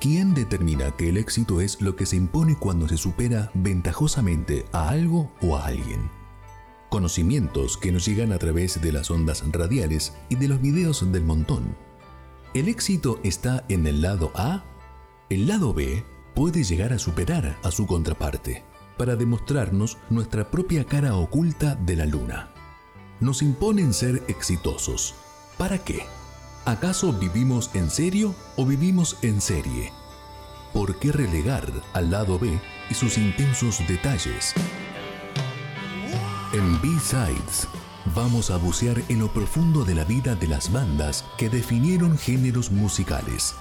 ¿Quién determina que el éxito es lo que se impone cuando se supera ventajosamente a algo o a alguien? Conocimientos que nos llegan a través de las ondas radiales y de los videos del montón. ¿El éxito está en el lado A? El lado B puede llegar a superar a su contraparte para demostrarnos nuestra propia cara oculta de la luna. Nos imponen ser exitosos. ¿Para qué? ¿Acaso vivimos en serio o vivimos en serie? ¿Por qué relegar al lado B y sus intensos detalles? En B-Sides vamos a bucear en lo profundo de la vida de las bandas que definieron géneros musicales,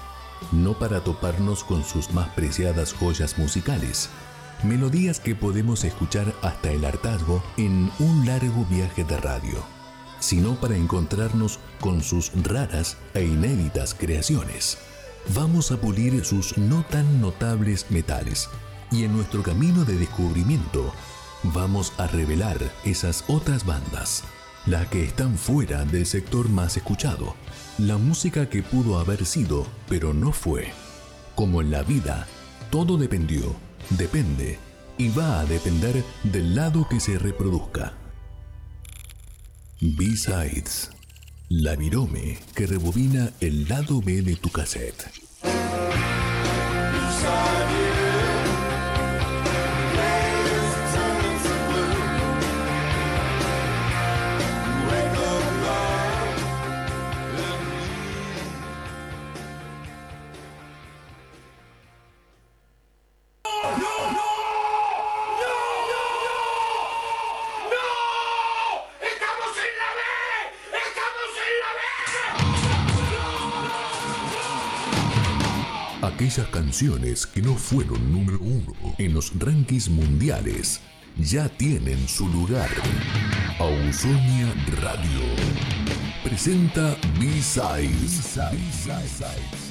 no para toparnos con sus más preciadas joyas musicales, melodías que podemos escuchar hasta el hartazgo en un largo viaje de radio sino para encontrarnos con sus raras e inéditas creaciones. Vamos a pulir sus no tan notables metales y en nuestro camino de descubrimiento vamos a revelar esas otras bandas, las que están fuera del sector más escuchado, la música que pudo haber sido pero no fue. Como en la vida, todo dependió, depende y va a depender del lado que se reproduzca. B-Sides. La virome que rebobina el lado B de tu cassette. Canciones que no fueron número uno en los rankings mundiales ya tienen su lugar. Ausonia Radio presenta B-Sides.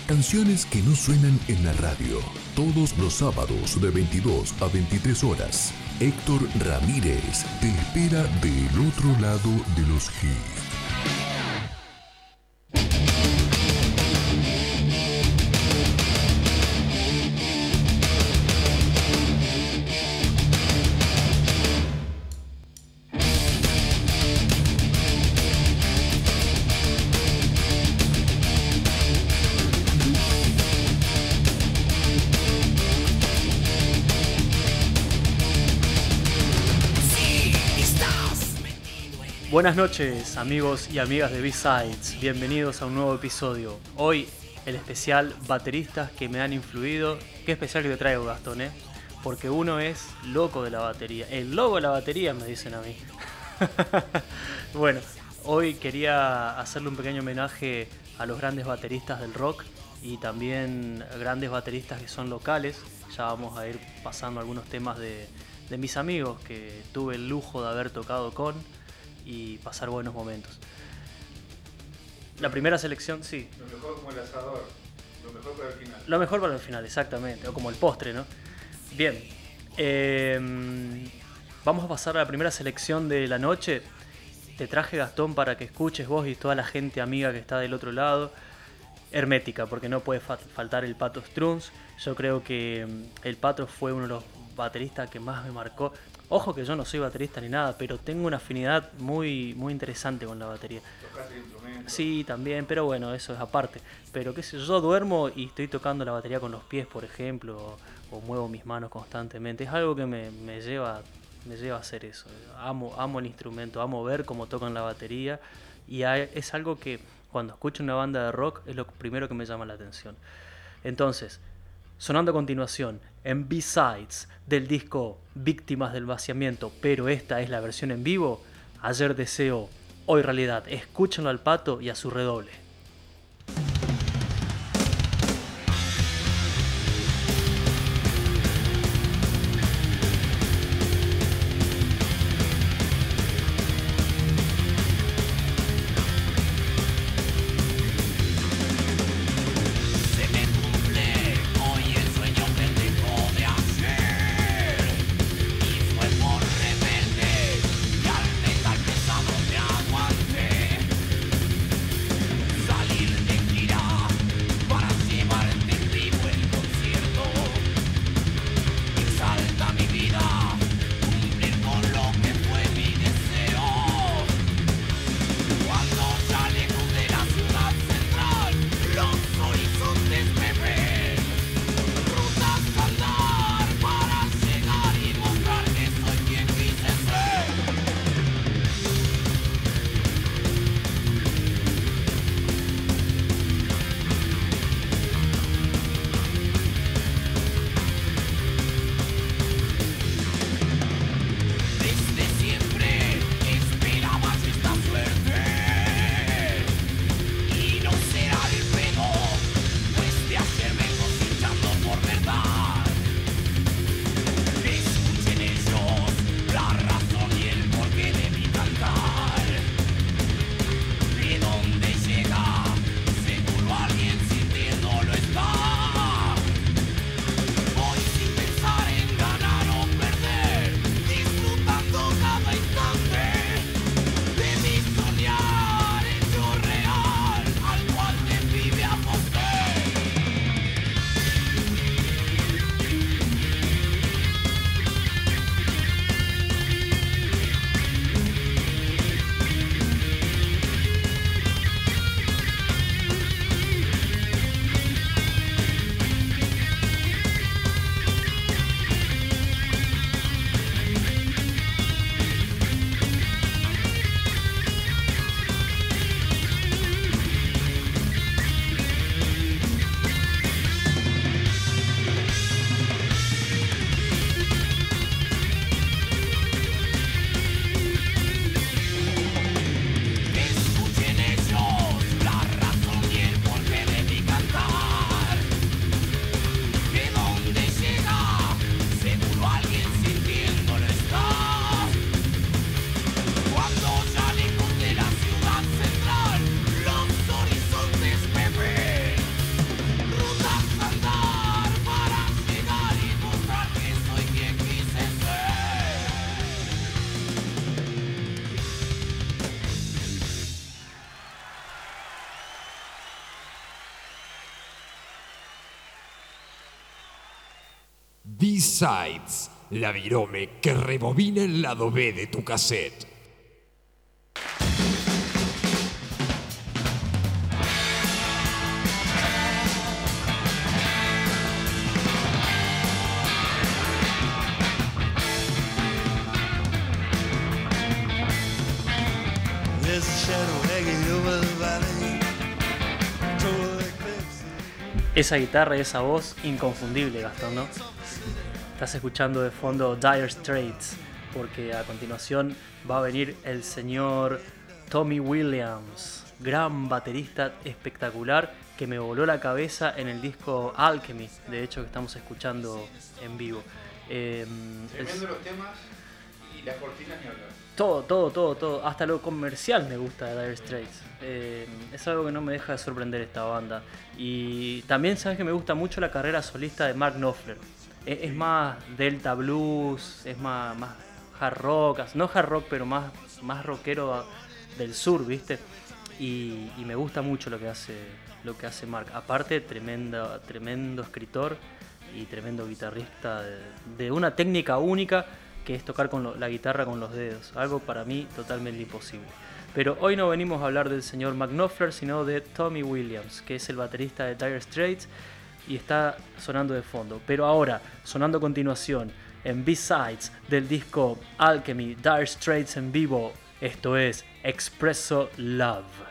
Canciones que no suenan en la radio. Todos los sábados de 22 a 23 horas. Héctor Ramírez te espera del otro lado de los hits. Buenas noches amigos y amigas de B-Sides, bienvenidos a un nuevo episodio. Hoy el especial bateristas que me han influido. Qué especial que te traigo Gastón, ¿eh? Porque uno es loco de la batería. El loco de la batería me dicen a mí. bueno, hoy quería hacerle un pequeño homenaje a los grandes bateristas del rock y también grandes bateristas que son locales. Ya vamos a ir pasando algunos temas de, de mis amigos que tuve el lujo de haber tocado con y pasar buenos momentos. La primera selección, sí. Lo mejor como el asador, lo mejor para el final. Lo mejor para el final, exactamente, o como el postre, ¿no? Bien, em, vamos a pasar a la primera selección de la noche. Te traje Gastón para que escuches vos y toda la gente amiga que está del otro lado. Hermética, porque no puede faltar el Pato Struns. Yo creo que em, el Pato fue uno de los bateristas que más me marcó. Ojo que yo no soy baterista ni nada, pero tengo una afinidad muy, muy interesante con la batería. Sí, también, pero bueno, eso es aparte. Pero qué sé yo, duermo y estoy tocando la batería con los pies, por ejemplo, o, muevo mis manos constantemente. Es algo que me, lleva, me lleva a hacer eso. Amo, amo el instrumento, amo ver cómo tocan la batería y es algo que cuando escucho una banda de rock es lo primero que me llama la atención. Entonces, Sonando a continuación, en B-Sides del disco Víctimas del Vaciamiento, pero esta es la versión en vivo, ayer deseo, hoy realidad, escúchenlo al pato y a su redoble. La virome que rebobina el lado B de tu cassette. Esa guitarra y esa voz inconfundible, Gastón, ¿no? Estás escuchando de fondo Dire Straits, porque a continuación va a venir el señor Tommy Williams, gran baterista espectacular que me voló la cabeza en el disco Alchemy, de hecho que estamos escuchando en vivo. Eh, los temas y las cortinas ni hablar. Todo, todo, todo, todo. Hasta lo comercial me gusta de Dire Straits. Eh, es algo que no me deja de sorprender esta banda. Y también sabes que me gusta mucho la carrera solista de Mark Knopfler. E, es, más Delta Blues, es más, más hard rock, no hard rock, pero más, más rockero del sur, ¿viste? Y, me gusta mucho lo que hace, lo que hace Mark. Aparte, tremendo, tremendo escritor y tremendo guitarrista de una técnica única que es tocar con la guitarra con los dedos, algo para mí totalmente imposible. Pero hoy no venimos a hablar del señor McNuffler, sino de Tommy Williams, que es el baterista de Dire Straits y está sonando de fondo. Pero ahora, sonando a continuación, en B-Sides del disco Alchemy, Dire Straits en vivo, esto es Expresso Love.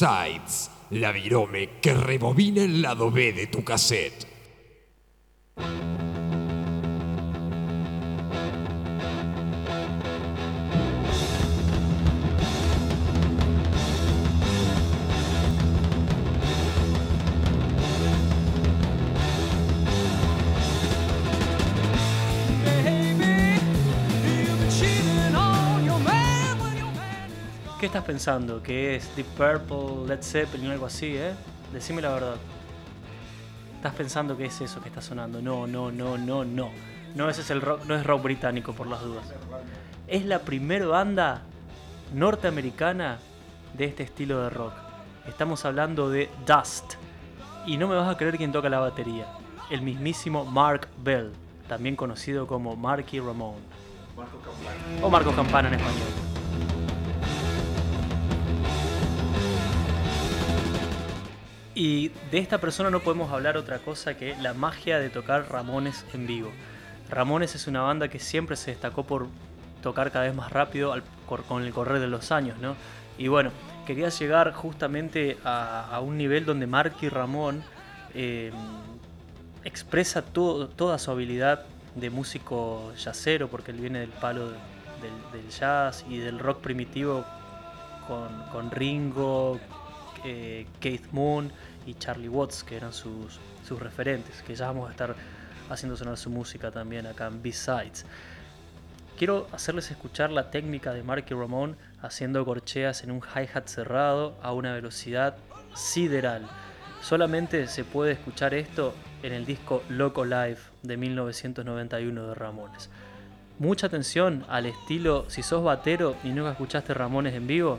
B-Sides, la virome que rebobina el lado B de tu cassette. ¿Qué estás pensando? ¿Que es Deep Purple, Led Zeppelin o algo así, eh? Decime la verdad. ¿Estás pensando que es eso que está sonando? No, no, no, no, no. No, ese es el rock, no es rock británico por las dudas. Es la primera banda norteamericana de este estilo de rock. Estamos hablando de Dust. Y no me vas a creer quién toca la batería. El mismísimo Mark Bell, también conocido como Marky Ramone. O Marco Campana en español. Y de esta persona no podemos hablar otra cosa que la magia de tocar Ramones en vivo. Ramones es una banda que siempre se destacó por tocar cada vez más rápido con el correr de los años, ¿no? Y bueno, quería llegar justamente a, un nivel donde Marky Ramón eh, expresa toda su habilidad de músico jazzero, porque él viene del palo de- del, jazz y del rock primitivo con, con Ringo, eh, Keith Moon y Charlie Watts, que eran sus, sus referentes, que ya vamos a estar haciendo sonar su música también acá en B-Sides. Quiero hacerles escuchar la técnica de Marky Ramone haciendo corcheas en un hi-hat cerrado a una velocidad sideral. Solamente se puede escuchar esto en el disco Loco Live de 1991 de Ramones. Mucha atención al estilo, si sos batero y nunca escuchaste Ramones en vivo,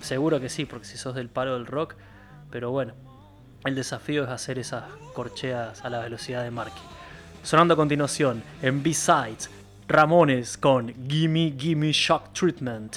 seguro que sí, porque si sos del palo del rock, pero bueno, el desafío es hacer esas corcheas a la velocidad de Marky. Sonando a continuación, en B-Sides, Ramones con Gimme Gimme Shock Treatment.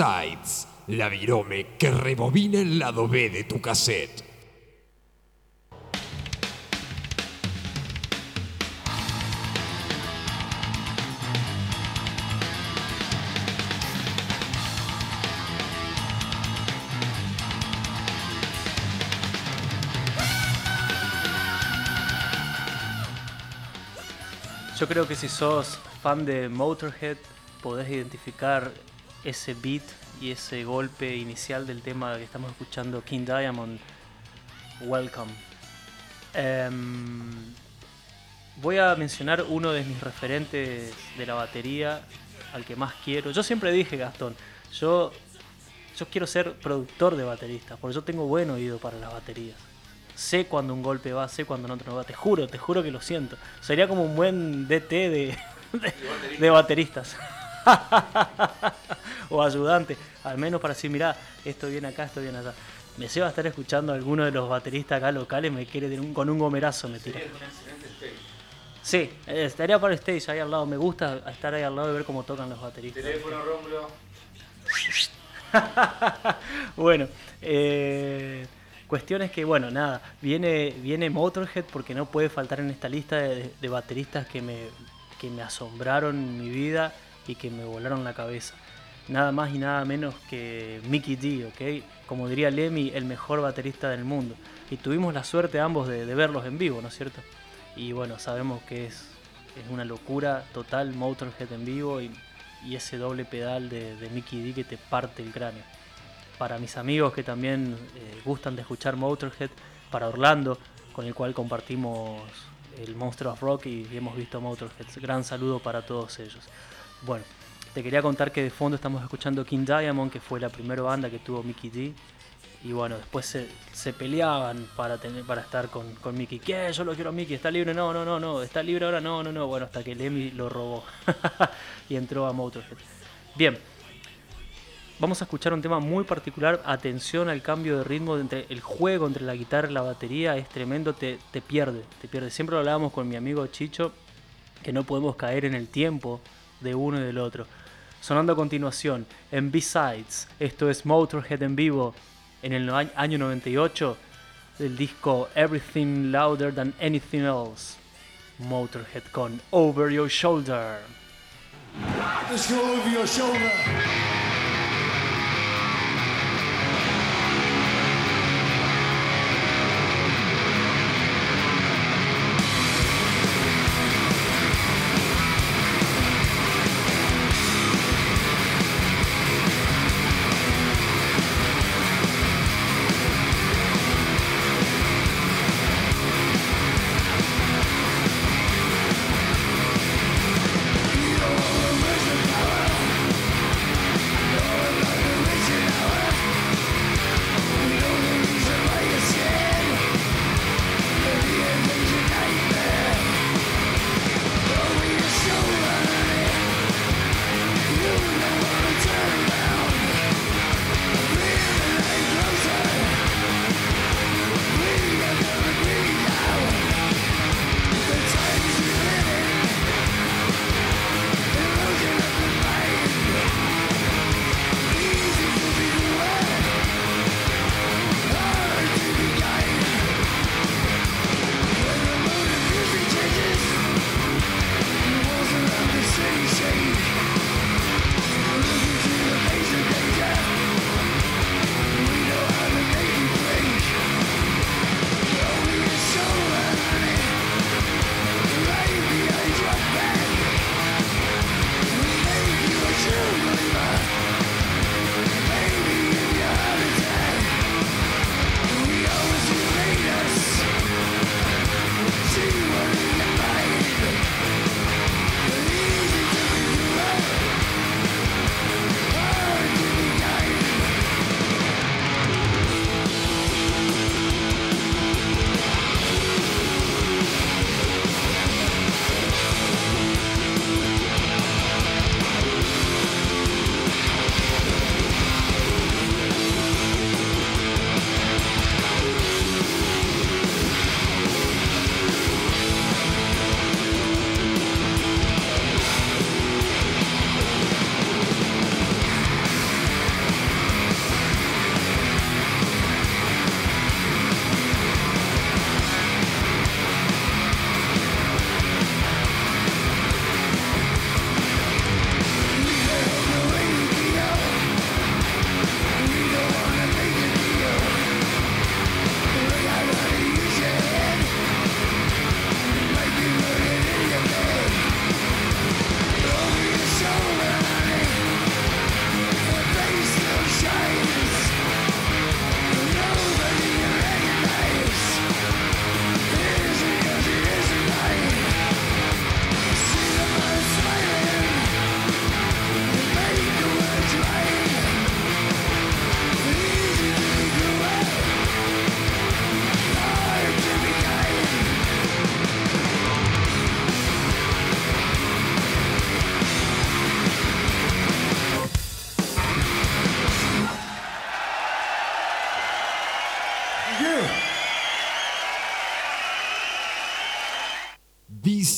La virome que rebobina el lado B de tu cassette. Yo creo que si sos fan de Motorhead, podés identificar ese beat y ese golpe inicial del tema que estamos escuchando, King Diamond, Welcome. Em, voy a mencionar uno de mis referentes de la batería, al que más quiero. Yo siempre dije, Gastón, yo, yo quiero ser productor de bateristas, porque yo tengo buen oído para las baterías. Sé cuando un golpe va, sé cuando otro no va. Te juro, te juro que lo siento. Sería como un buen DT de, de bateristas. o ayudante. Al menos para decir, mirá, esto viene acá, esto viene allá. Me lleva a estar escuchando a alguno de los bateristas acá locales, me quiere un- con un gomerazo, me tira. Sí, estaría para el stage ahí al lado. Me gusta estar ahí al lado y ver cómo tocan los bateristas. Teléfono, Rómulo. bueno, eh, cuestión es que, bueno, nada, viene, viene Motorhead porque no puede faltar en esta lista de, de bateristas que me, que me asombraron en mi vida y que me volaron la cabeza. Nada más y nada menos que Mickey D, ¿ok? Como diría Lemmy, el mejor baterista del mundo. Y tuvimos la suerte ambos de, verlos en vivo, ¿no es cierto? Y bueno, sabemos que es, es una locura total Motorhead en vivo y, ese doble pedal de, Mickey D que te parte el cráneo. Para mis amigos que también eh, gustan de escuchar Motorhead, para Orlando, con el cual compartimos el Monster of Rock y hemos visto Motorhead. Gran saludo para todos ellos. Bueno, te quería contar que de fondo estamos escuchando King Diamond, que fue la primera banda que tuvo Mickey D. Y bueno, después se, peleaban para tener para estar con, con, Mickey. ¿Qué? Yo lo quiero a Mickey. ¿Está libre? No, no, no, no. ¿Está libre ahora? No, no, no. Bueno, hasta que Lemmy lo robó. y entró a Motorhead. Bien, Vamos a escuchar un tema muy particular. Atención al cambio de ritmo entre el juego entre la guitarra y la batería. Es tremendo, te, te pierde, te pierde. Siempre lo hablábamos con mi amigo Chicho, que no podemos caer en el tiempo de uno y del otro. Sonando a continuación, en B-Sides, esto es Motorhead en vivo, en el año 98, del disco Everything Louder Than Anything Else. Motorhead con Over Your Shoulder. Let's go over your shoulder.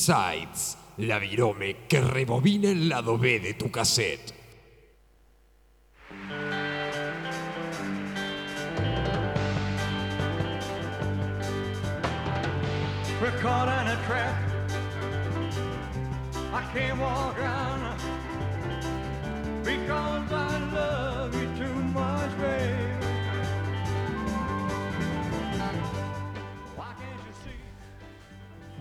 B-Sides, la virome que rebobina el lado B de tu cassette.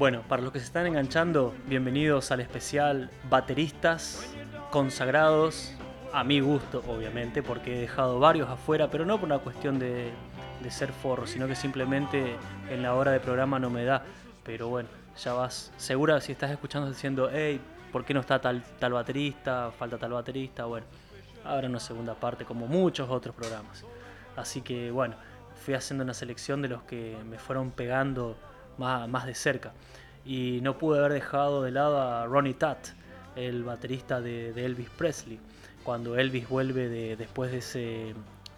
Bueno, para los que se están enganchando, bienvenidos al especial Bateristas consagrados, a mi gusto, obviamente, porque he dejado varios afuera, pero no por una cuestión de, de ser forro, sino que simplemente en la hora de programa no me da. Pero bueno, ya vas segura si estás escuchando diciendo, hey, ¿por qué no está tal, tal baterista? Falta tal baterista. Bueno, ahora una segunda parte, como muchos otros programas. Así que bueno, fui haciendo una selección de los que me fueron pegando más, más de cerca. Y no pude haber dejado de lado a Ronnie Tutt, el baterista de, Elvis Presley. Cuando Elvis vuelve de, después de ese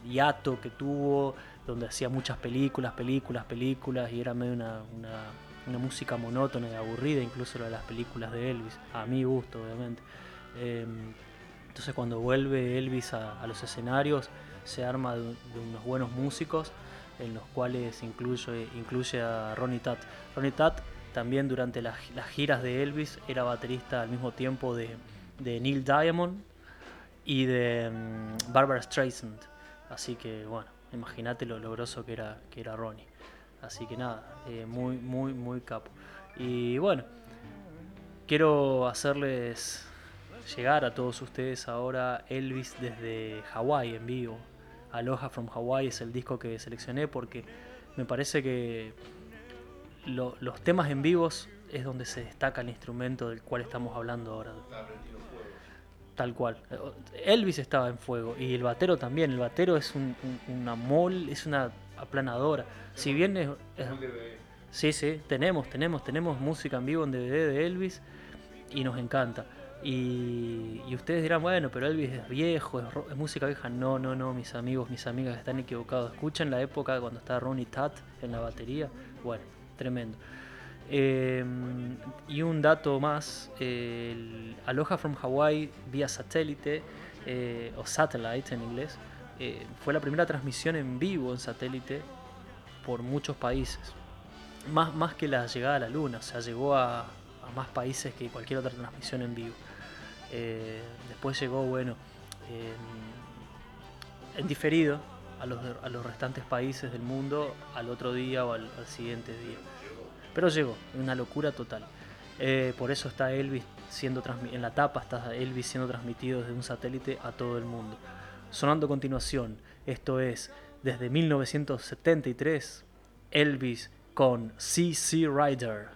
hiato que tuvo, donde hacía muchas películas, películas, películas, y era medio una una música monótona y aburrida, incluso de las películas de Elvis, a mi gusto, obviamente. Em, entonces cuando vuelve Elvis a, los escenarios, se arma de, unos buenos músicos, en los cuales incluye, incluye a Ronnie Tutt. Ronnie Tutt también durante las, giras de Elvis era baterista al mismo tiempo de, Neil Diamond y de em, Barbara Streisand. Así que bueno, imagínate lo, logроso que era, que era Ronnie. Así que nada, eh, muy, muy, muy capo. Y bueno, quiero hacerles llegar a todos ustedes ahora Elvis desde Hawái en vivo. Aloha from Hawaii es el disco que seleccioné porque me parece que los temas en vivos es donde se destaca el instrumento del cual estamos hablando ahora. Tal cual. Elvis estaba en fuego y el batero también. El batero es un, una mol, es una aplanadora. Si bien es, Sí, sí, tenemos, tenemos, tenemos música en vivo en DVD de Elvis y nos encanta. Y, ustedes dirán, bueno, pero Elvis es viejo, es, música vieja. No, no, no, mis amigos, mis amigas están equivocados. Escuchen la época cuando estaba Ronnie Tutt en la batería. Bueno, tremendo. Em, y un dato más, el Aloha from Hawaii vía satélite, eh, o satellite en inglés, eh, fue la primera transmisión en vivo en satélite por muchos países. Más, más que la llegada a la luna, o sea, llegó a, más países que cualquier otra transmisión en vivo. Eh, después llegó, bueno, en diferido a los, a los, restantes países del mundo al otro día o al, siguiente día. Pero llegó, una locura total. Eh, por eso está Elvis siendo en la tapa está Elvis siendo transmitido desde un satélite a todo el mundo sonando a continuación. Esto es desde 1973, Elvis con CC Rider.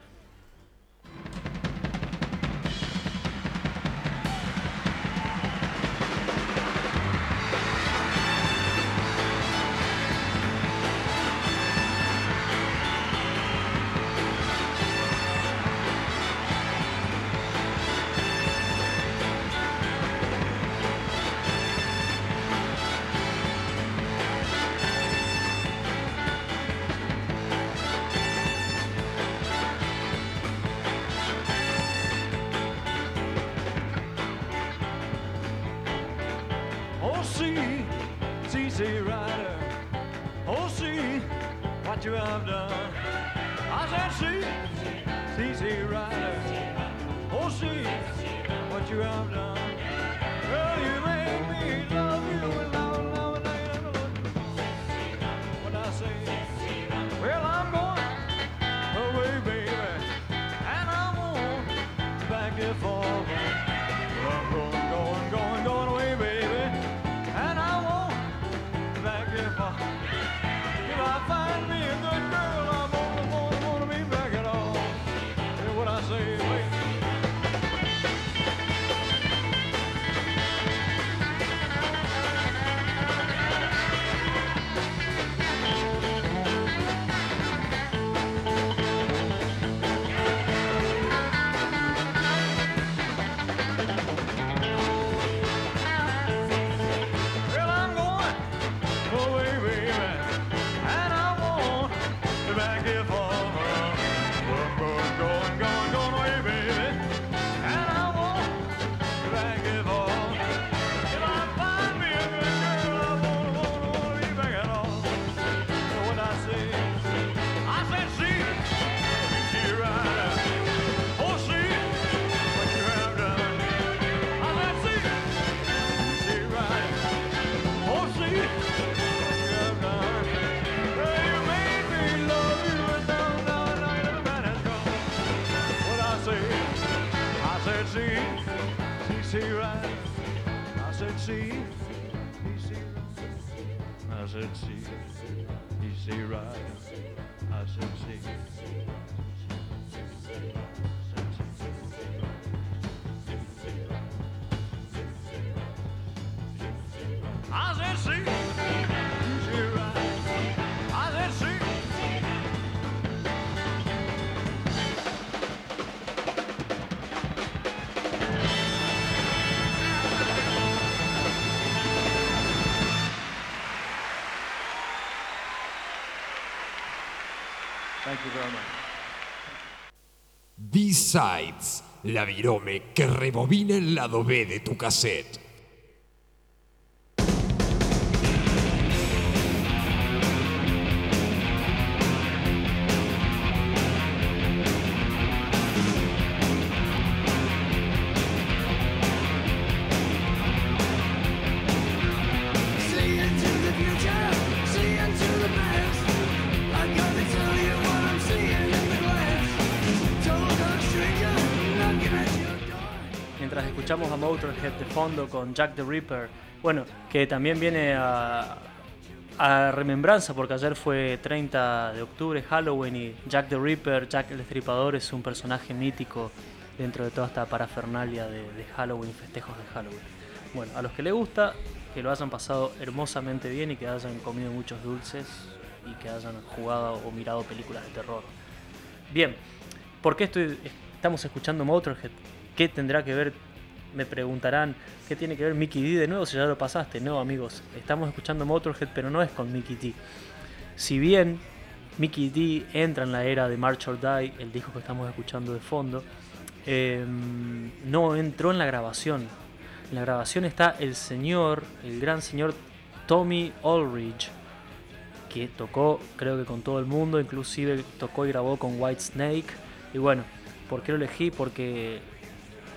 See. I said, see, he see right. I said, see. B-Sides, la virome que rebobina el lado B de tu cassette. Con Jack the Ripper, bueno, que también viene a, a remembranza porque ayer fue 30 de octubre, Halloween y Jack the Ripper, Jack el Destripador es un personaje mítico dentro de toda esta parafernalia de, de Halloween, festejos de Halloween. Bueno, a los que les gusta, que lo hayan pasado hermosamente bien y que hayan comido muchos dulces y que hayan jugado o mirado películas de terror. Bien, ¿por qué estoy, estamos escuchando Motorhead? ¿Qué tendrá que ver? Me preguntarán, ¿qué tiene que ver Mickey D de nuevo si ya lo pasaste? No, amigos, estamos escuchando Motorhead, pero no es con Mickey D. Si bien Mickey D entra en la era de March or Die, el disco que estamos escuchando de fondo, eh, no entró en la grabación. En la grabación está el señor, el gran señor Tommy Aldridge, que tocó creo que con todo el mundo, inclusive tocó y grabó con White Snake. Y bueno, ¿por qué lo elegí? Porque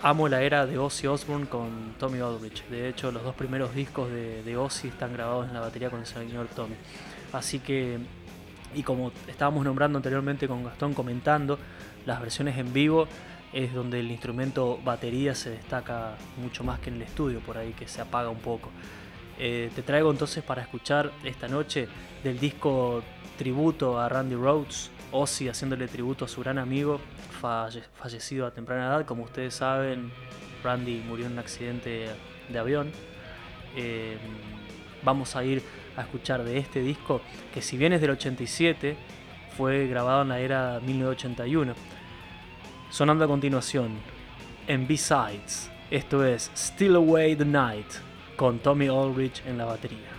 amo la era de Ozzy Osbourne con Tommy Aldridge. De hecho, los dos primeros discos de, de Ozzy están grabados en la batería con el señor Tommy. Así que, y como estábamos nombrando anteriormente con Gastón comentando, las versiones en vivo es donde el instrumento batería se destaca mucho más que en el estudio, por ahí que se apaga un poco. Eh, te traigo entonces para escuchar esta noche del disco tributo a Randy Rhodes, Ozzy haciéndole tributo a su gran amigo, falle- fallecido a temprana edad. Como ustedes saben, Randy murió en un accidente de avión. Eh, vamos a ir a escuchar de este disco, que si bien es del 87, fue grabado en la era 1981. Sonando a continuación, en B-Sides, esto es Still Away the Night, con Tommy Aldrich en la batería.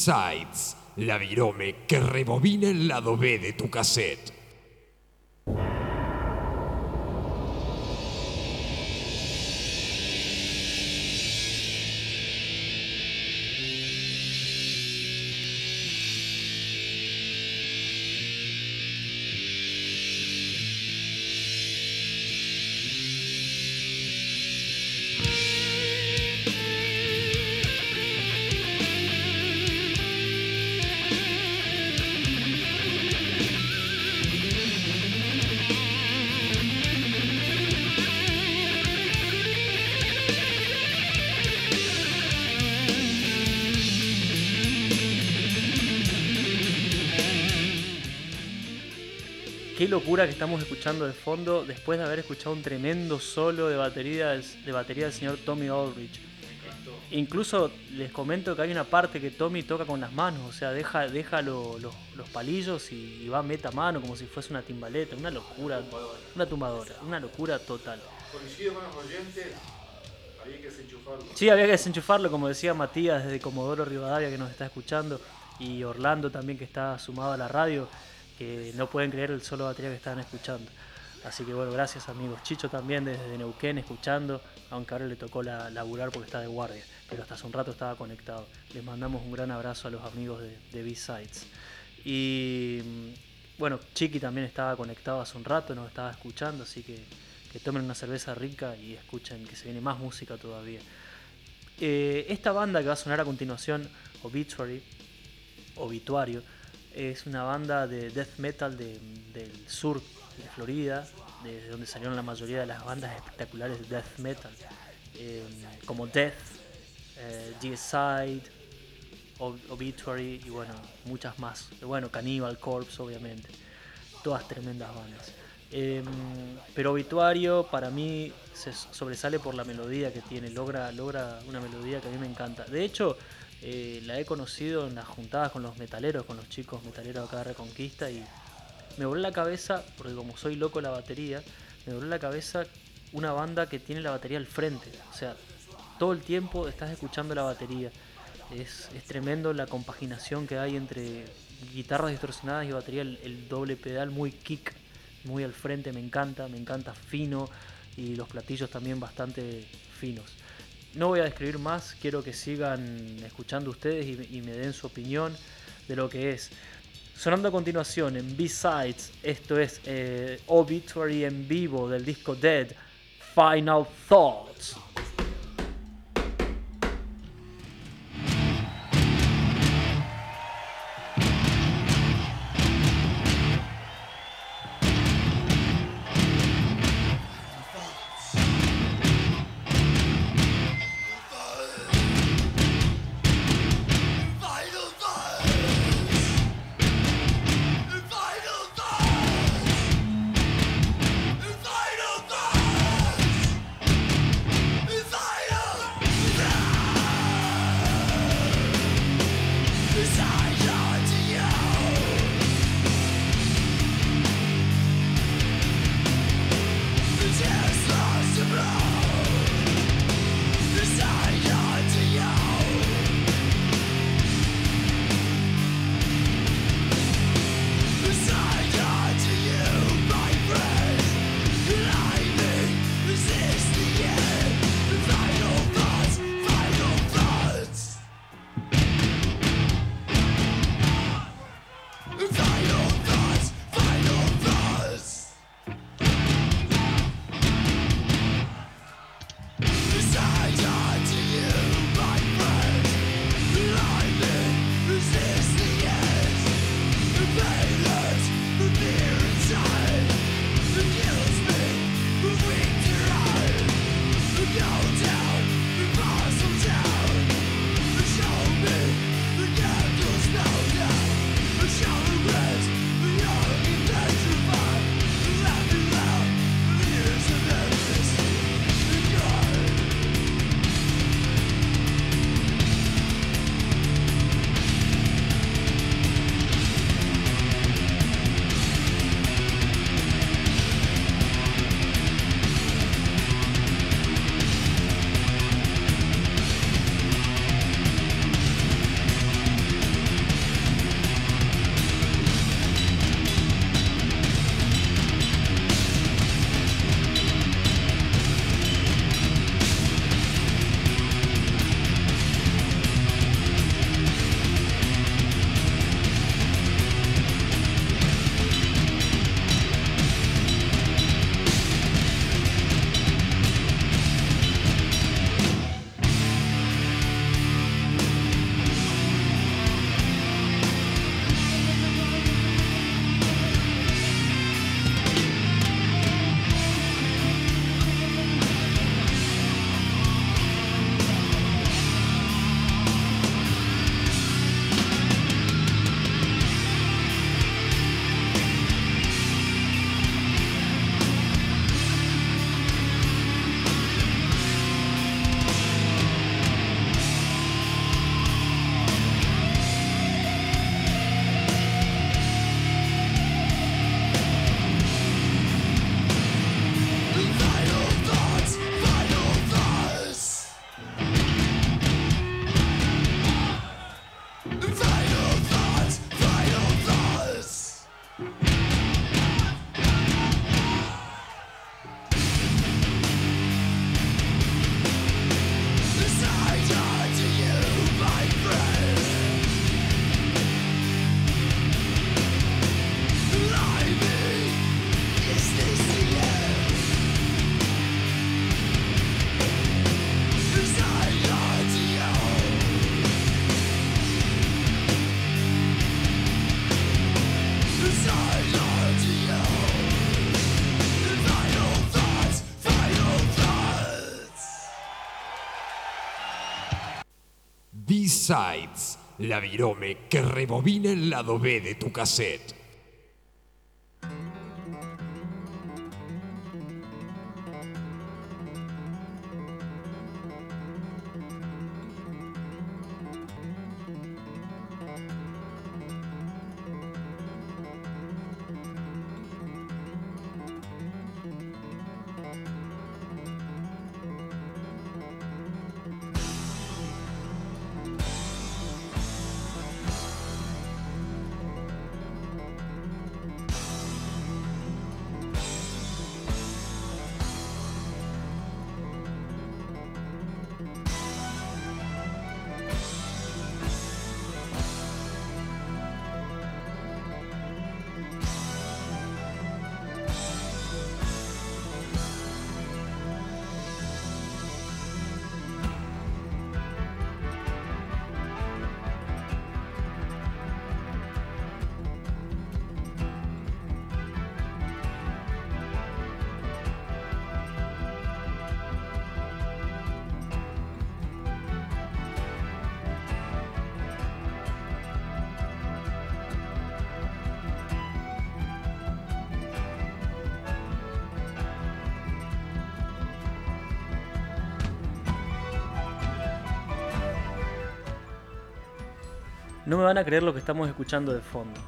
B-Sides, la virome que rebobina el lado B de tu cassette. Locura que estamos escuchando de fondo después de haber escuchado un tremendo solo de batería de batería del señor Tommy Aldrich. Incluso les comento que hay una parte que Tommy toca con las manos, o sea, deja, deja lo- lo- los palillos y, y va meta mano como si fuese una timbaleta, una locura, una tumbadora, una locura total. Coincido con los oyentes, había que desenchufarlo. Sí, había que desenchufarlo, como decía Matías desde Comodoro Rivadavia que nos está escuchando y Orlando también que está sumado a la radio, que no pueden creer el solo batería que estaban escuchando. Así que bueno, gracias amigos. Chicho también desde Neuquén escuchando, aunque ahora le tocó la, laburar porque está de guardia, pero hasta hace un rato estaba conectado. Les mandamos un gran abrazo a los amigos de, de B-Sides. Y bueno, Chiqui también estaba conectado hace un rato, nos estaba escuchando, así que que tomen una cerveza rica y escuchen que se viene más música todavía. Eh, esta banda que va a sonar a continuación, Obituary, Obituario, es una banda de death metal de- del sur de Florida, desde donde salieron la mayoría de las bandas espectaculares de death metal, eh, como Death, eh, Deicide, Ob- Obituary y bueno, muchas más. Bueno, Cannibal Corpse, obviamente. Todas tremendas bandas. Em, pero Obituario para mí se sobresale por la melodía que tiene, logra, logra una melodía que a mí me encanta. De hecho, eh, la he conocido en las juntadas con los metaleros, con los chicos metaleros acá de Reconquista y me voló la cabeza, porque como soy loco la batería, me voló la cabeza una banda que tiene la batería al frente. O sea, todo el tiempo estás escuchando la batería. Es, es tremendo la compaginación que hay entre guitarras distorsionadas y batería, el, el doble pedal muy kick, muy al frente, me encanta, me encanta fino y los platillos también bastante finos. No voy a describir más, quiero que sigan escuchando ustedes y, me den su opinión de lo que es. Sonando a continuación en B-Sides, esto es eh, Obituary en vivo del disco Dead. Final thoughts! B-Sides, la virome que rebobina el lado B de tu cassette. No me van a creer lo que estamos escuchando de fondo.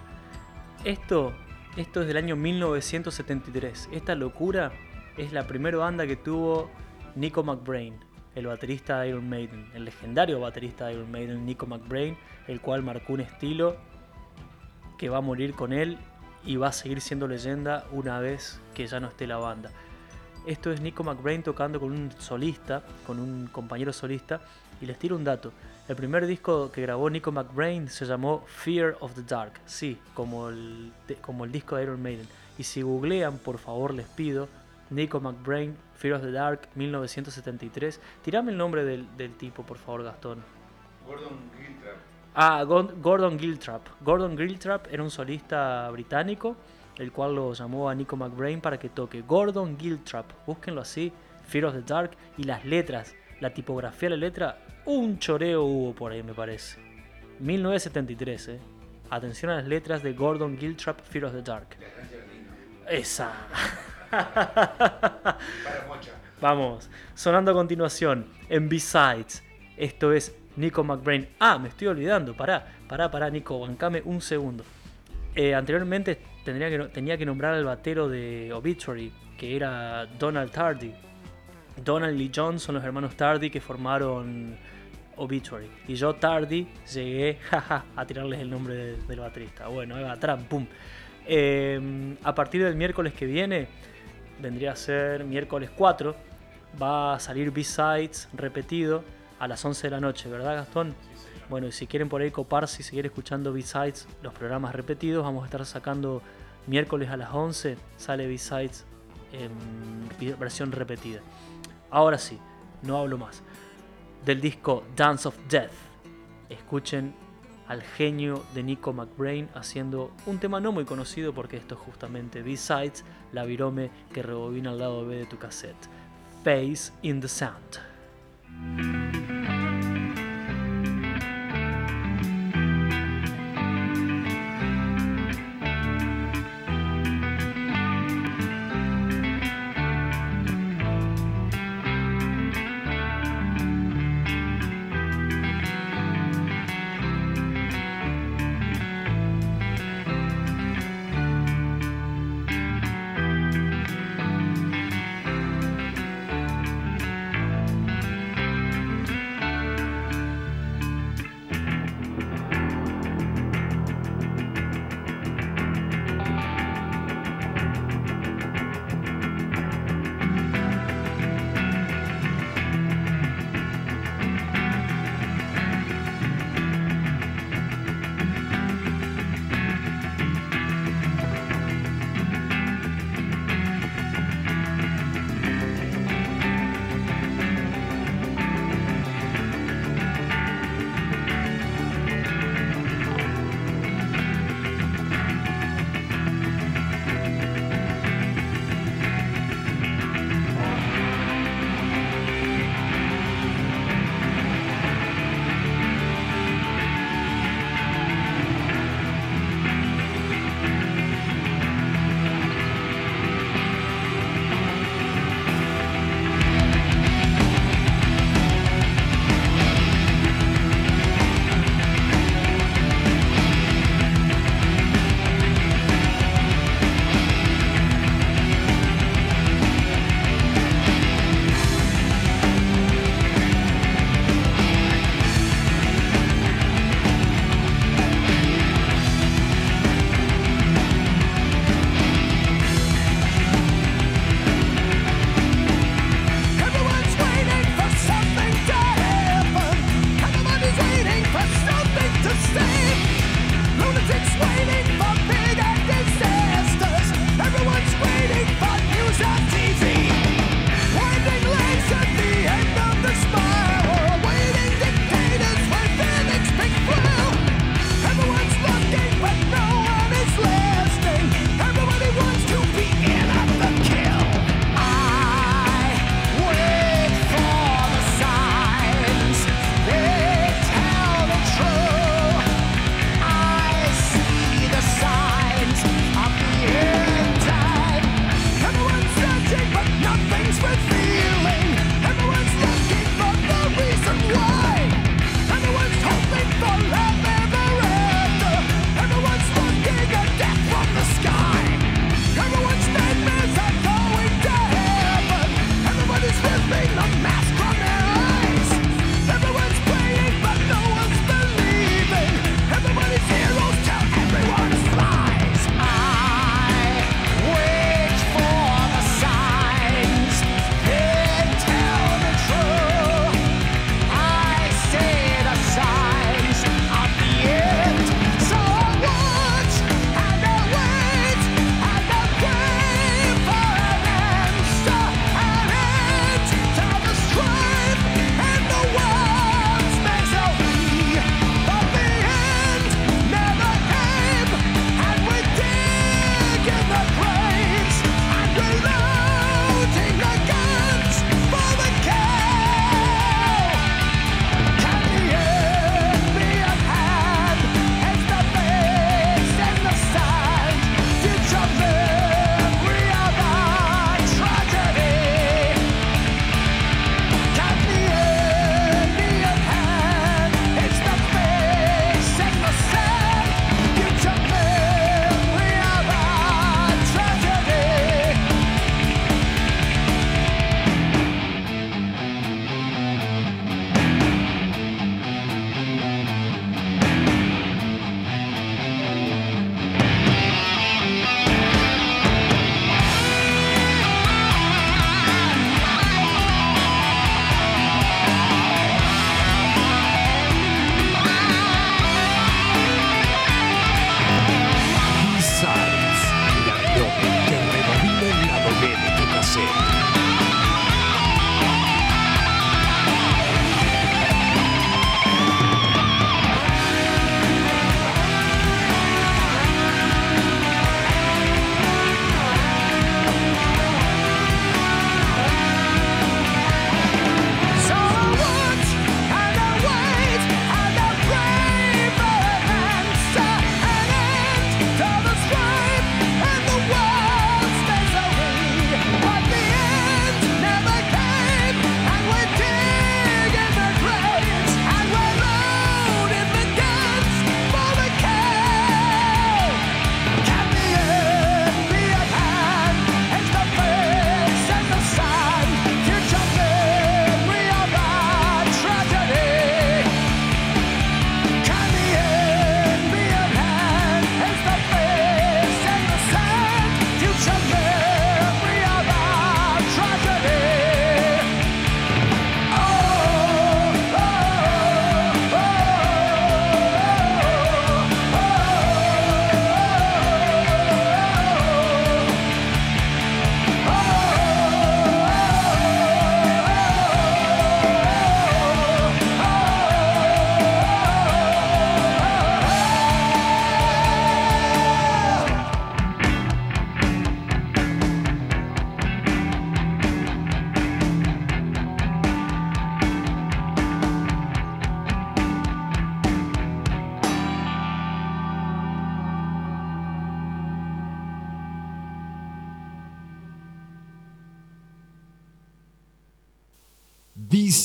Esto, esto es del año 1973. Esta locura es la primera banda que tuvo Nico McBrain, el baterista de Iron Maiden, el legendario baterista de Iron Maiden, Nico McBrain, el cual marcó un estilo que va a morir con él y va a seguir siendo leyenda una vez que ya no esté la banda. Esto es Nico McBrain tocando con un solista, con un compañero solista, y les tiro un dato. El primer disco que grabó Nico McBrain se llamó Fear of the Dark, sí, como el, como el disco de Iron Maiden. Y si googlean, por favor, les pido, Nico McBrain, Fear of the Dark, 1973. Tirame el nombre del, del tipo, por favor, Gastón. Gordon Giltrap. Ah, Gordon Giltrap. Gordon Giltrap era un solista británico, el cual lo llamó a Nico McBrain para que toque. Gordon Giltrap, búsquenlo así, Fear of the Dark, y las letras, la tipografía de la letra, un choreo hubo por ahí, me parece. 1973, eh. Atención a las letras de Gordon Giltrap, Fear of the Dark. Esa. Para mocha. Vamos, sonando a continuación, en B-Sides, esto es Nico McBrain. Ah, me estoy olvidando, pará, pará, pará, Nico, bancame un segundo. Eh, anteriormente tendría que, tenía que nombrar al batero de Obituary, que era Donald Tardy. Donald y John son los hermanos Tardy que formaron Obituary. Y yo, Tardy, llegué jaja, a tirarles el nombre de- del baterista. Bueno, ahí va, tram, pum. Eh, a partir del miércoles que viene, vendría a ser miércoles 4, va a salir B-Sides repetido a las 11 de la noche, ¿verdad Gastón? Bueno, y si quieren por ahí coparse y seguir escuchando B-Sides, los programas repetidos, vamos a estar sacando miércoles a las 11, sale B-Sides en versión repetida. Ahora sí, no hablo más. Del disco Dance of Death, escuchen al genio de Nico McBrain haciendo un tema no muy conocido porque esto es justamente B-Sides, la virome que rebobina al lado B de tu cassette. Face in the Sound.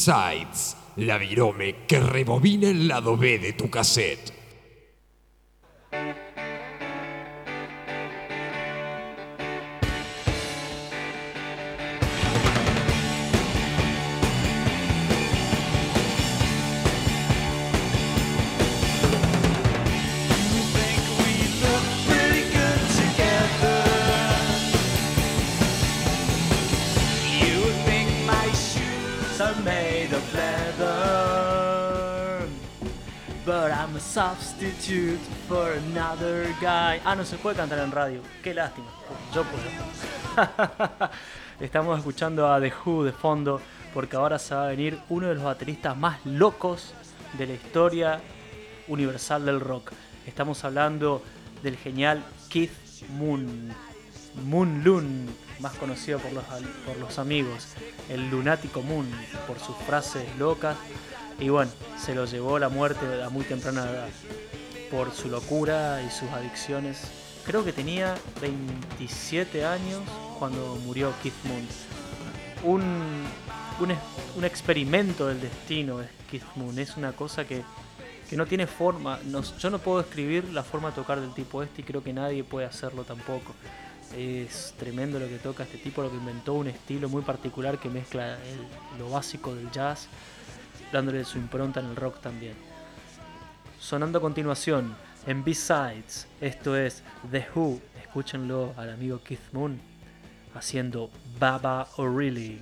B-Sides, la virome que rebobina el lado B de tu cassette. Substitute for another guy. Ah, no se puede cantar en radio. Qué lástima. Yo puedo. Estamos escuchando a The Who de fondo porque ahora se va a venir uno de los bateristas más locos de la historia universal del rock. Estamos hablando del genial Keith Moon. Moon Loon, más conocido por los, por los amigos. El lunático Moon, por sus frases locas. Y bueno, se lo llevó la muerte a muy temprana edad. Por su locura y sus adicciones. Creo que tenía 27 años cuando murió Keith Moon. Un, un, experimento del destino es Keith Moon. Es una cosa que, que no tiene forma. Yo no puedo escribir la forma de tocar del tipo este y creo que nadie puede hacerlo tampoco. Es tremendo lo que toca este tipo, lo que inventó un estilo muy particular que mezcla lo básico del jazz, dándole su impronta en el rock también. Sonando a continuación en B-Sides, esto es The Who, escúchenlo al amigo Keith Moon haciendo Baba O'Reilly.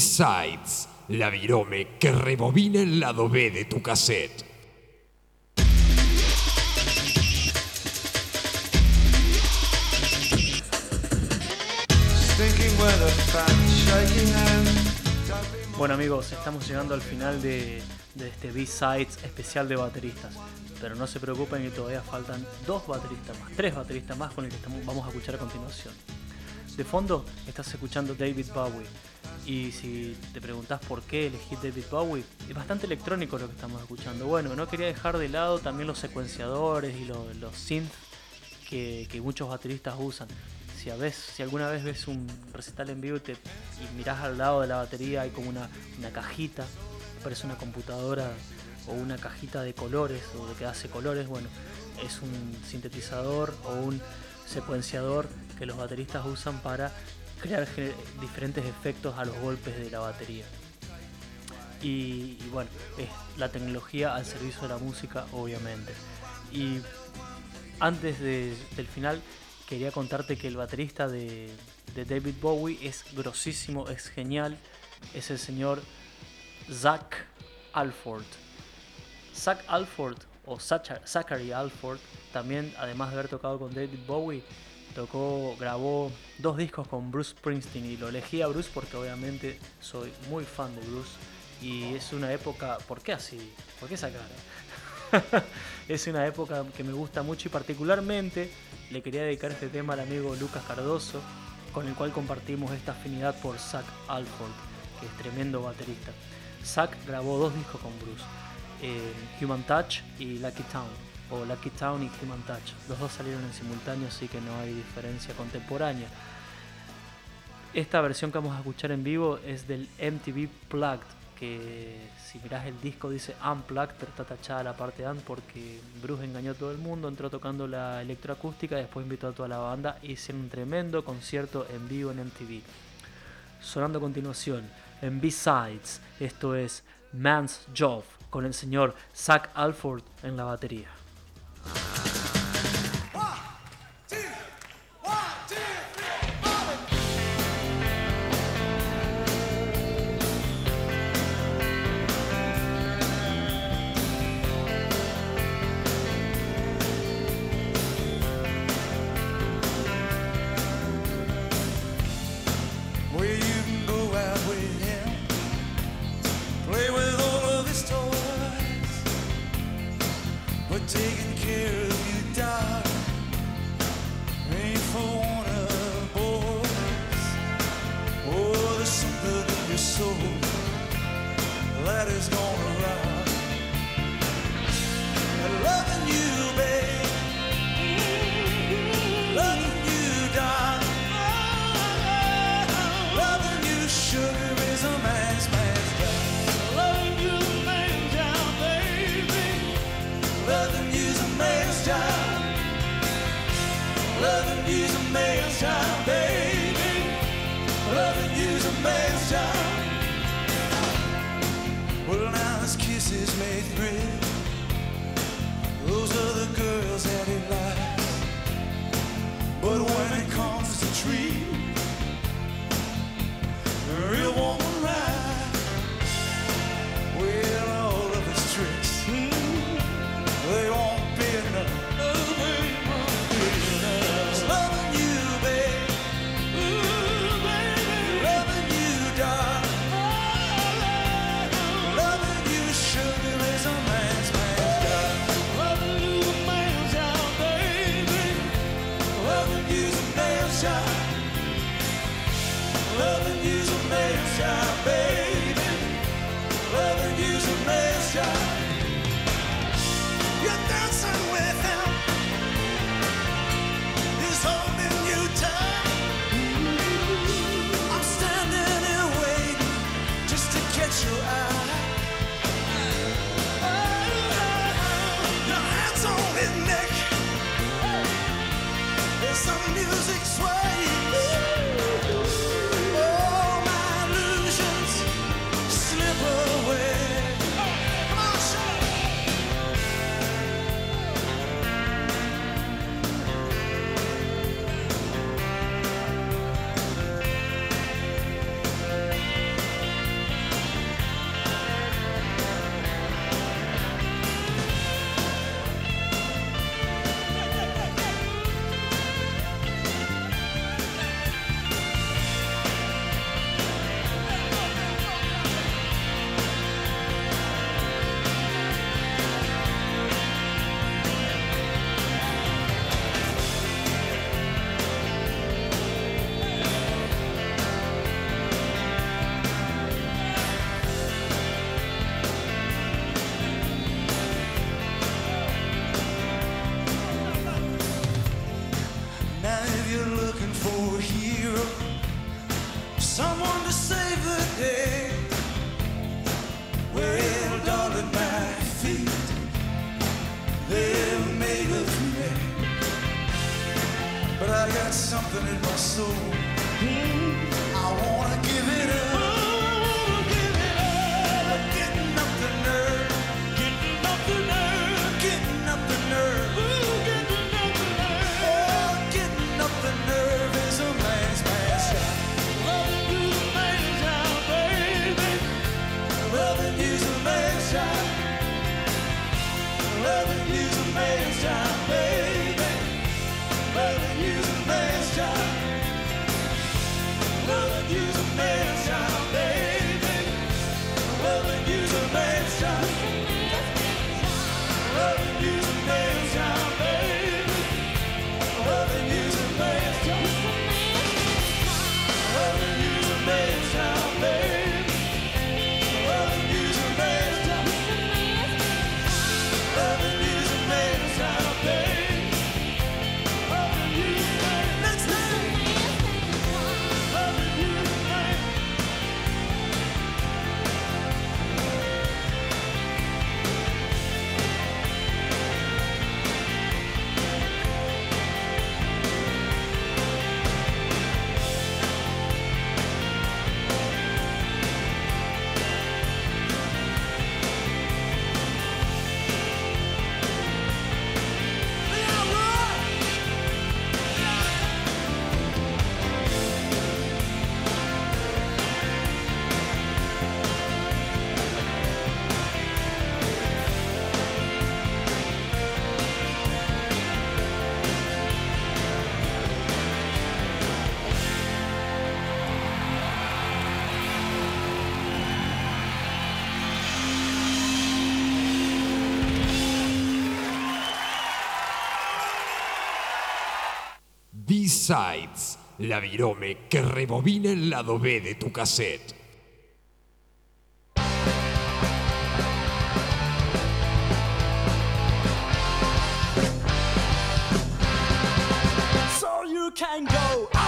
B-Sides, la virome que rebobina el lado B de tu cassette. Bueno amigos, estamos llegando al final de, de este B-Sides especial de bateristas. Pero no se preocupen que todavía faltan dos bateristas más, tres bateristas más con el que estamos- vamos a escuchar a continuación. De fondo estás escuchando David Bowie. Y si te preguntas por qué elegí David Bowie, es bastante electrónico lo que estamos escuchando. Bueno, no quería dejar de lado también los secuenciadores y lo- los synths que, muchos bateristas usan. Si, a si alguna vez ves un recital en vivo y, te, mirás al lado de la batería, hay como una, una cajita, parece una computadora o una cajita de colores o de que hace colores. Bueno, es un sintetizador o un secuenciador que los bateristas usan para crear diferentes efectos a los golpes de la batería. Y, bueno, es la tecnología al servicio de la música, obviamente. Y antes de- del final, quería contarte que el baterista de, de David Bowie es grosísimo, es genial. Es el señor Zach Alford. Zach Alford o Zacha- Zachary Alford, también además de haber tocado con David Bowie, tocó, grabó dos discos con Bruce Springsteen y lo elegí a Bruce porque obviamente soy muy fan de Bruce y es una época, ¿por qué así? ¿Por qué esa cara? es una época que me gusta mucho y particularmente le quería dedicar este tema al amigo Lucas Cardoso, con el cual compartimos esta afinidad por Zach Alford, que es tremendo baterista. Zach grabó dos discos con Bruce, eh, Human Touch y Lucky Town, o Lucky Town y Human Touch. Los dos salieron en simultáneo, así que no hay diferencia contemporánea. Esta versión que vamos a escuchar en vivo es del MTV Plugged, que si mirás el disco dice Unplugged, pero está tachada la parte un porque Bruce engañó a todo el mundo, entró tocando la electroacústica, después invitó a toda la banda y hicieron un tremendo concierto en vivo en MTV. Sonando a continuación, en B-Sides, esto es Man's Job, con el señor Zach Alford en la batería. Uh-huh. B-Sides, la virome que rebobina el lado B de tu cassette. So you can go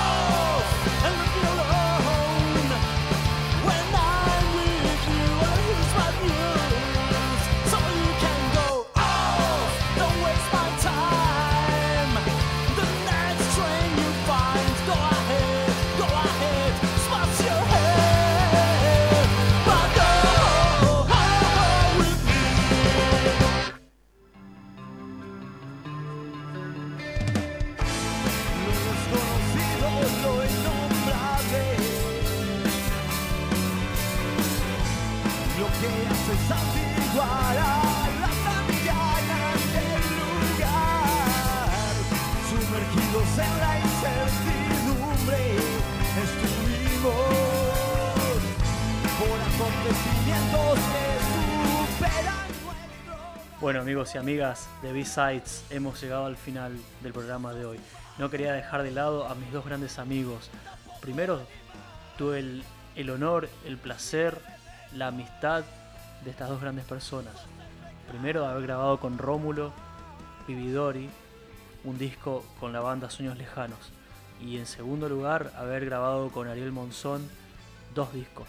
Bueno amigos y amigas de B-Sides, hemos llegado al final del programa de hoy. No quería dejar de lado a mis dos grandes amigos. Primero tuve el, honor, el placer, la amistad de estas dos grandes personas. Primero haber grabado con Rómulo Vividori un disco con la banda Sueños Lejanos. Y en segundo lugar haber grabado con Ariel Monzón dos discos,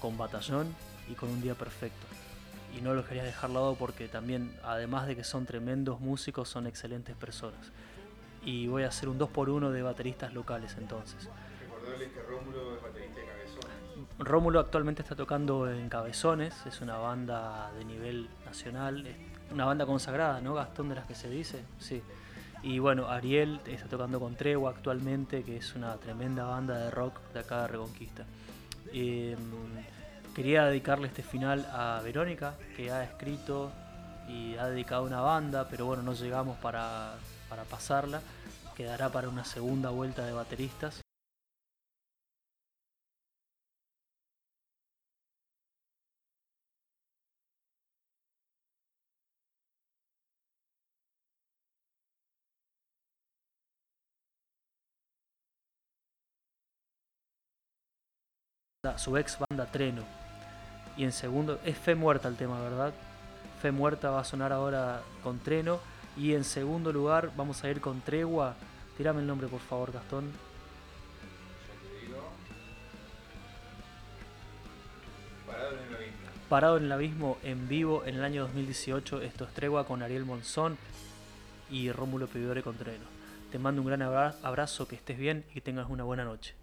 con Batallón y con Un Día Perfecto y no los quería dejar lado porque también, además de que son tremendos músicos, son excelentes personas. Y voy a hacer un 2x1 de bateristas locales entonces. Recordarles que Rómulo es baterista de Cabezones. Rómulo actualmente está tocando en Cabezones, es una banda de nivel nacional, es una banda consagrada, ¿no? Gastón de las que se dice, sí. Y bueno, Ariel está tocando con Tregua actualmente, que es una tremenda banda de rock de acá de Reconquista. Eh, quería dedicarle este final a Verónica, que ha escrito y ha dedicado una banda, pero bueno, no llegamos para, para pasarla. Quedará para una segunda vuelta de bateristas. su ex banda Treno. Y en segundo, es Fe Muerta el tema, ¿verdad? Fe Muerta va a sonar ahora con Treno. Y en segundo lugar, vamos a ir con Tregua. Tírame el nombre, por favor, Gastón. Parado en el abismo. Parado en el abismo en vivo en el año 2018. Esto es Tregua con Ariel Monzón y Rómulo Pibidore con Treno. Te mando un gran abrazo, que estés bien y que tengas una buena noche.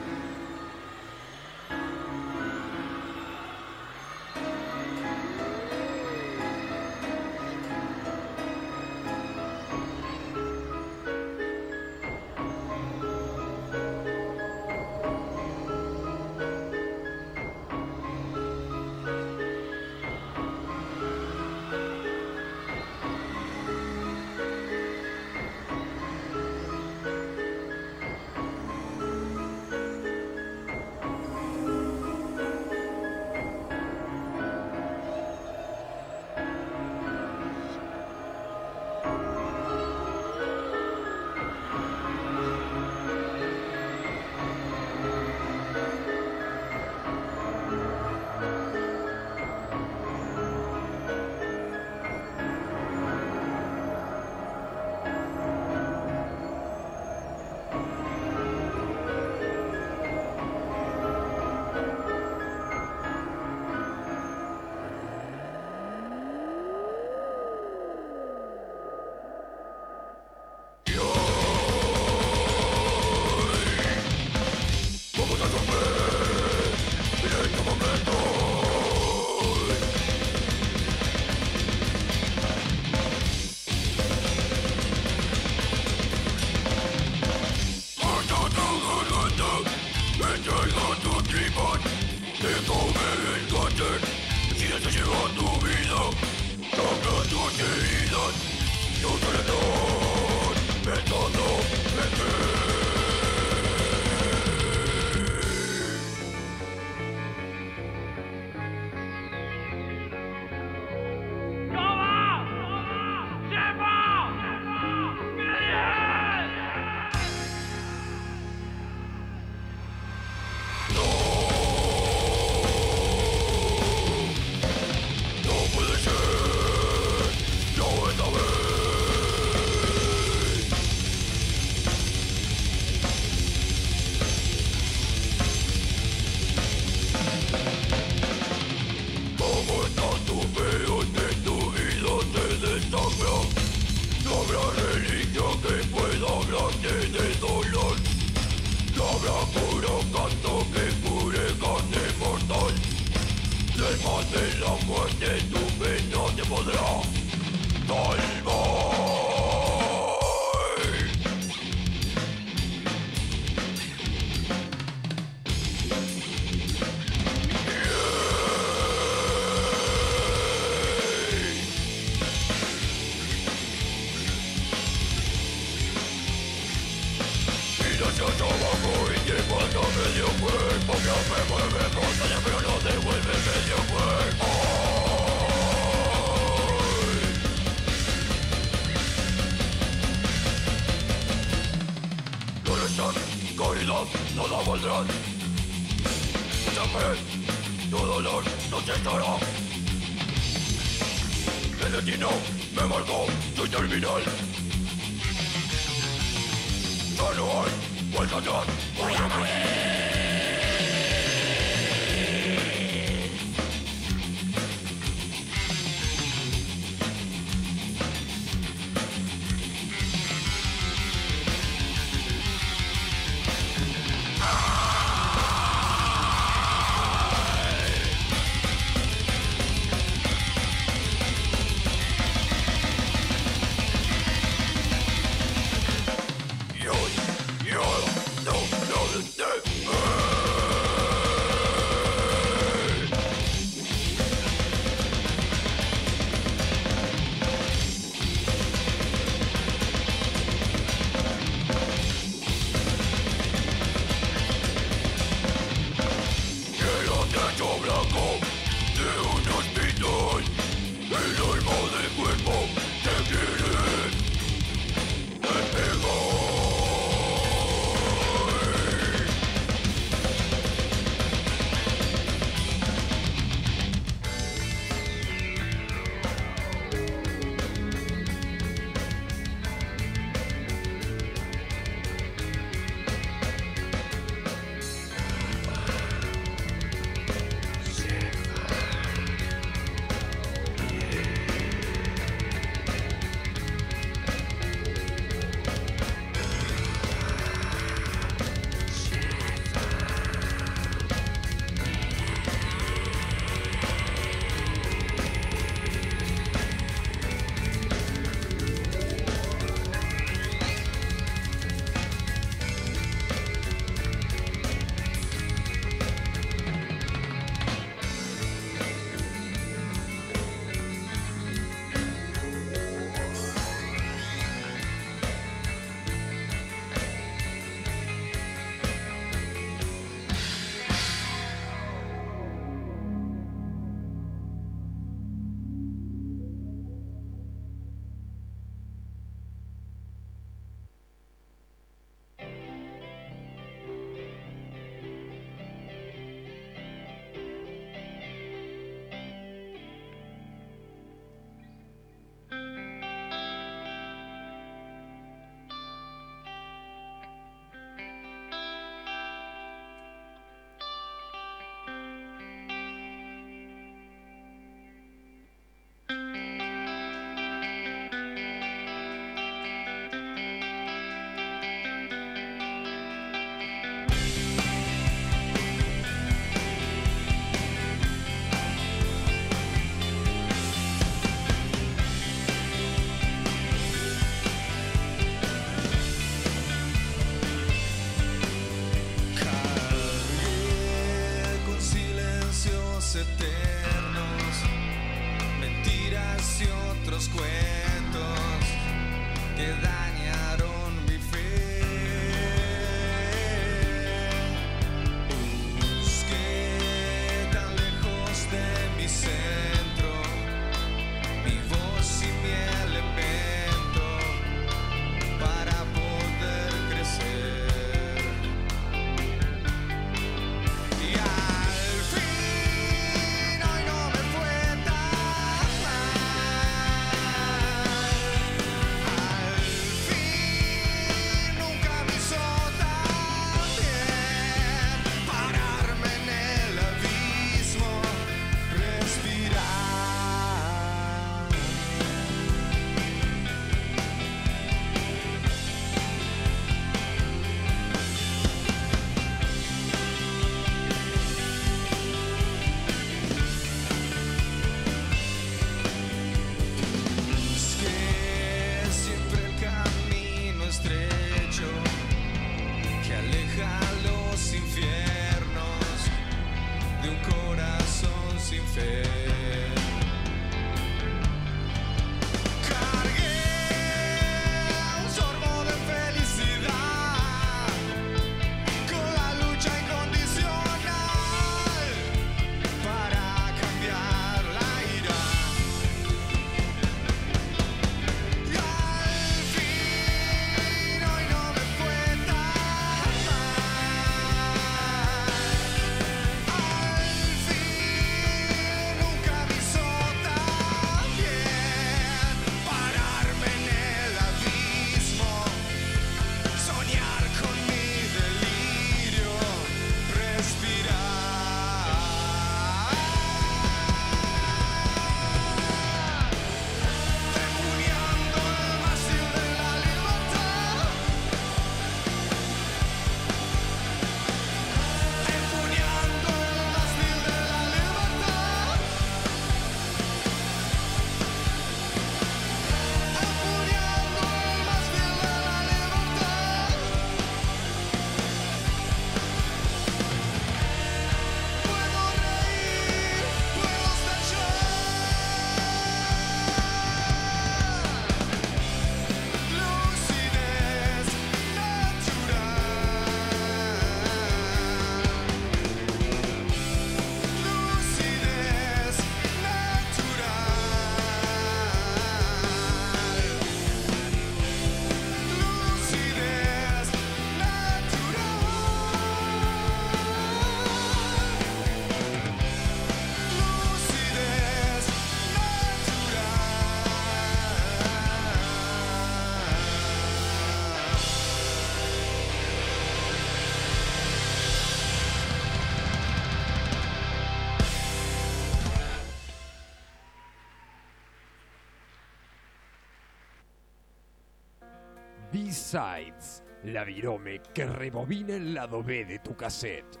La virome que rebobina el lado B de tu cassette.